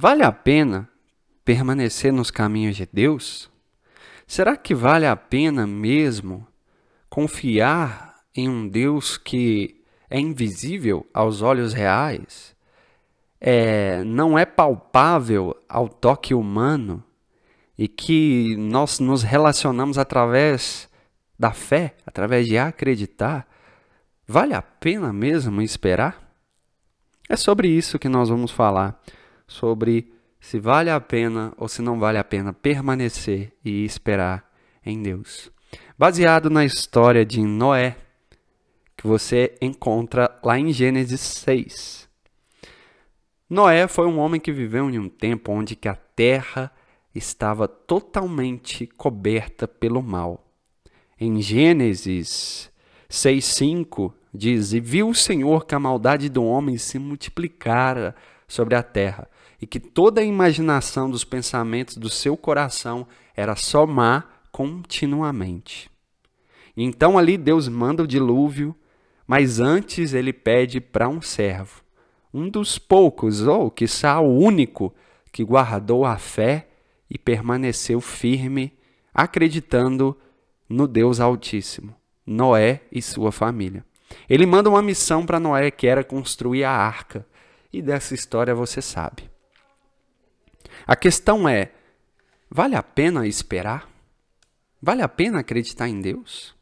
Vale a pena permanecer nos caminhos de Deus? Será que vale a pena mesmo confiar em um Deus que é invisível aos olhos reais? É, não é palpável ao toque humano e que nós nos relacionamos através da fé, através de acreditar? Vale a pena mesmo esperar? É sobre isso que nós vamos falar sobre se vale a pena ou se não vale a pena permanecer e esperar em Deus. Baseado na história de Noé, que você encontra lá em Gênesis 6. Noé foi um homem que viveu em um tempo onde que a terra estava totalmente coberta pelo mal. Em Gênesis 6:5 diz: "E viu o Senhor que a maldade do homem se multiplicara sobre a terra, e que toda a imaginação dos pensamentos do seu coração era só má continuamente. Então ali Deus manda o dilúvio, mas antes ele pede para um servo, um dos poucos, ou quiçá o único, que guardou a fé e permaneceu firme, acreditando no Deus Altíssimo, Noé e sua família. Ele manda uma missão para Noé que era construir a arca, e dessa história você sabe. A questão é: vale a pena esperar? Vale a pena acreditar em Deus?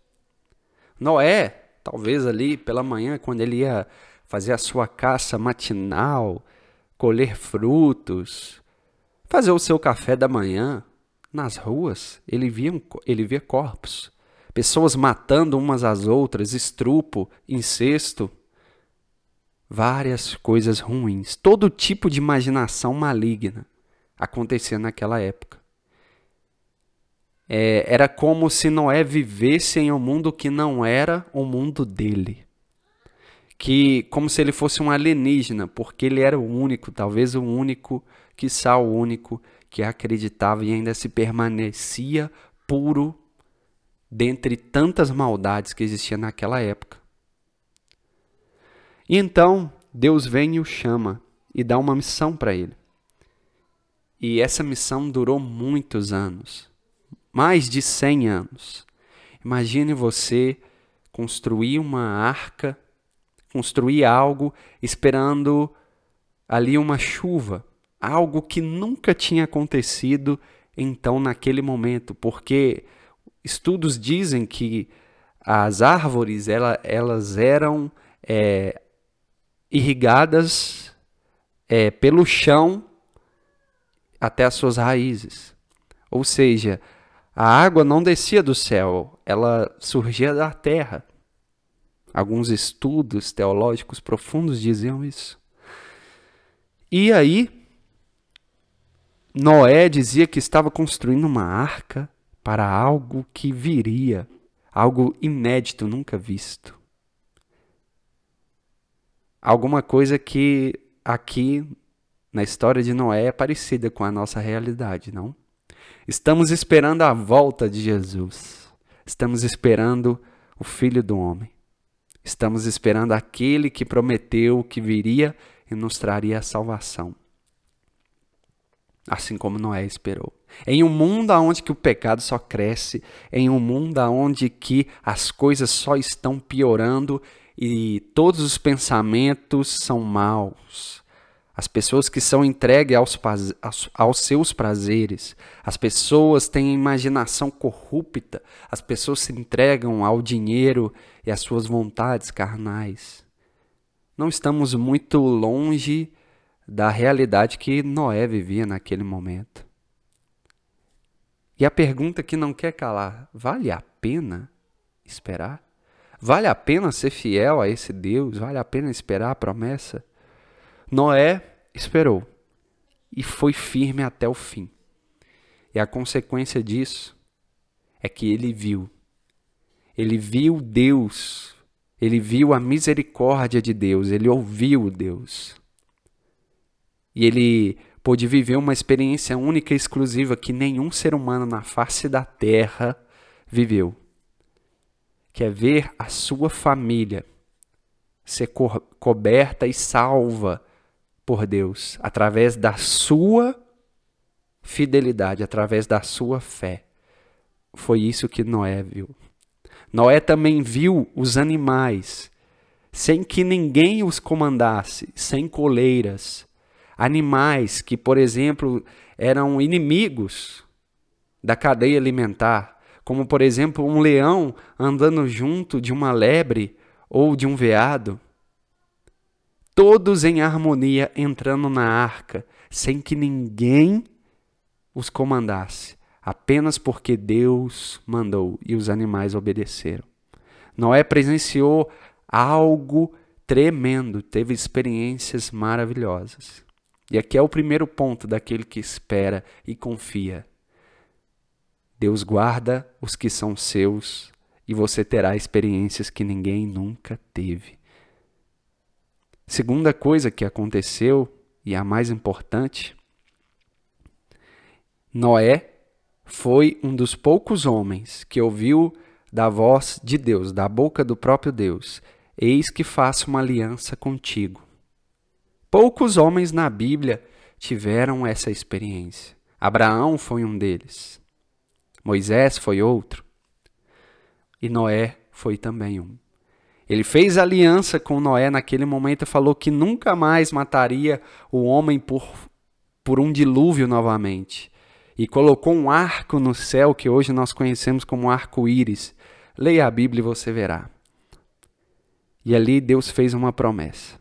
Noé, talvez ali pela manhã, quando ele ia fazer a sua caça matinal, colher frutos, fazer o seu café da manhã, nas ruas, ele via, ele via corpos, pessoas matando umas às outras, estrupo, incesto, várias coisas ruins, todo tipo de imaginação maligna acontecia naquela época. É, era como se Noé vivesse em um mundo que não era o mundo dele. Que como se ele fosse um alienígena, porque ele era o único, talvez o único, quiçá o único, que acreditava e ainda se permanecia puro dentre tantas maldades que existiam naquela época. E então Deus vem e o chama e dá uma missão para ele. E essa missão durou muitos anos mais de 100 anos. Imagine você construir uma arca, construir algo esperando ali uma chuva, algo que nunca tinha acontecido então naquele momento, porque estudos dizem que as árvores ela, elas eram é, irrigadas é, pelo chão até as suas raízes. Ou seja, a água não descia do céu, ela surgia da terra. Alguns estudos teológicos profundos diziam isso. E aí, Noé dizia que estava construindo uma arca para algo que viria, algo inédito, nunca visto. Alguma coisa que aqui na história de Noé é parecida com a nossa realidade, não? Estamos esperando a volta de Jesus. Estamos esperando o Filho do Homem. Estamos esperando aquele que prometeu que viria e nos traria a salvação. Assim como Noé esperou. Em um mundo onde que o pecado só cresce, em um mundo onde que as coisas só estão piorando e todos os pensamentos são maus, as pessoas que são entregues aos, aos, seus prazeres, as pessoas têm imaginação corrupta, as pessoas se entregam ao dinheiro e às suas vontades carnais. Não estamos muito longe da realidade que Noé vivia naquele momento. E a pergunta que não quer calar: vale a pena esperar? Vale a pena ser fiel a esse Deus? Vale a pena esperar a promessa? Noé esperou e foi firme até o fim. E a consequência disso é que ele viu. Ele viu Deus, ele viu a misericórdia de Deus, ele ouviu Deus. E ele pôde viver uma experiência única e exclusiva que nenhum ser humano na face da terra viveu. Que é ver a sua família ser co coberta e salva por Deus através da sua fidelidade, através da sua fé. Foi isso que Noé viu. Noé também viu os animais, sem que ninguém os comandasse, sem coleiras. Animais que, por exemplo, eram inimigos da cadeia alimentar, como, por exemplo, um leão andando junto de uma lebre ou de um veado. Todos em harmonia entrando na arca, sem que ninguém os comandasse, apenas porque Deus mandou e os animais obedeceram. Noé presenciou algo tremendo, teve experiências maravilhosas. E aqui é o primeiro ponto daquele que espera e confia. Deus guarda os que são seus e você terá experiências que ninguém nunca teve. Segunda coisa que aconteceu, e a mais importante, Noé foi um dos poucos homens que ouviu da voz de Deus, da boca do próprio Deus: Eis que faço uma aliança contigo. Poucos homens na Bíblia tiveram essa experiência. Abraão foi um deles. Moisés foi outro. E Noé foi também um. Ele fez aliança com Noé naquele momento e falou que nunca mais mataria o homem por, por um dilúvio novamente e colocou um arco no céu que hoje nós conhecemos como arco-íris. Leia a Bíblia e você verá. E ali Deus fez uma promessa,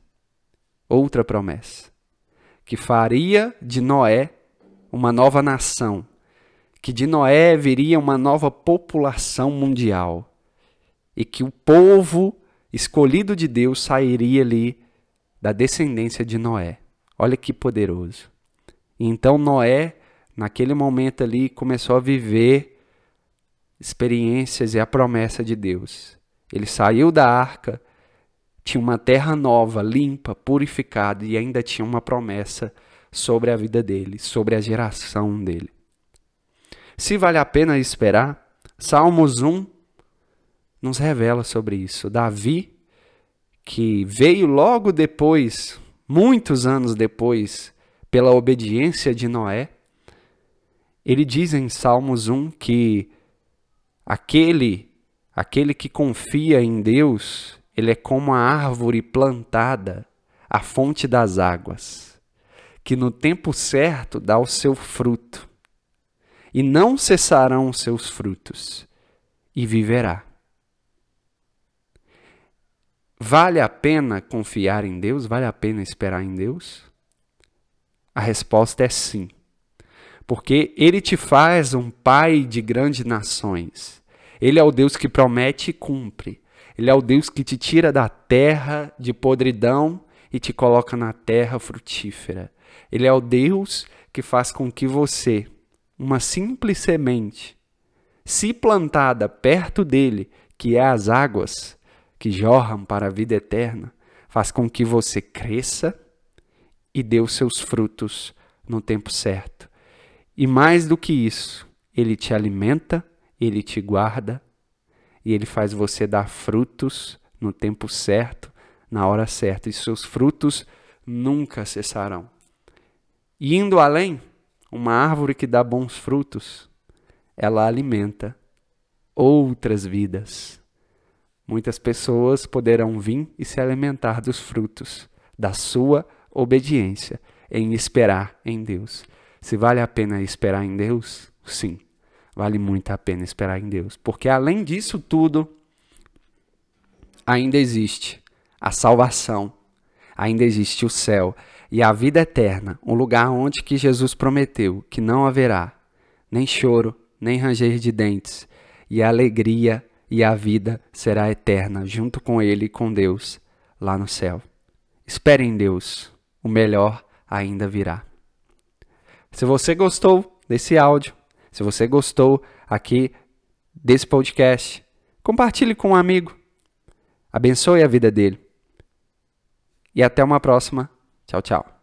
outra promessa, que faria de Noé uma nova nação, que de Noé viria uma nova população mundial e que o povo escolhido de Deus sairia ali da descendência de Noé. Olha que poderoso. E então Noé naquele momento ali, começou a viver experiências e a promessa de Deus. Ele saiu da arca, tinha uma terra nova, limpa, purificada e ainda tinha uma promessa sobre a vida dele, sobre a geração dele. Se vale a pena esperar, Salmos 1 nos revela sobre isso. Davi, que veio logo depois, muitos anos depois, pela obediência de Noé, ele diz em Salmos 1 que aquele aquele que confia em Deus, ele é como a árvore plantada à fonte das águas, que no tempo certo dá o seu fruto, e não cessarão seus frutos, e viverá. Vale a pena confiar em Deus? Vale a pena esperar em Deus? A resposta é sim porque ele te faz um pai de grandes nações. Ele é o Deus que promete e cumpre. Ele é o Deus que te tira da terra de podridão e te coloca na terra frutífera. Ele é o Deus que faz com que você, uma simples semente, se plantada perto dele, que é as águas que jorram para a vida eterna, faz com que você cresça e dê os seus frutos no tempo certo. E mais do que isso, ele te alimenta, ele te guarda e ele faz você dar frutos no tempo certo, na hora certa, e seus frutos nunca cessarão. E indo além, uma árvore que dá bons frutos, ela alimenta outras vidas. Muitas pessoas poderão vir e se alimentar dos frutos da sua obediência em esperar em Deus. Se vale a pena esperar em Deus, sim, vale muito a pena esperar em Deus. Porque além disso tudo, ainda existe a salvação, ainda existe o céu e a vida eterna, um lugar onde que Jesus prometeu que não haverá nem choro, nem ranger de dentes, e a alegria e a vida será eterna junto com ele e com Deus lá no céu. Espere em Deus, o melhor ainda virá. Se você gostou desse áudio, se você gostou aqui desse podcast, compartilhe com um amigo. Abençoe a vida dele. E até uma próxima. Tchau, tchau.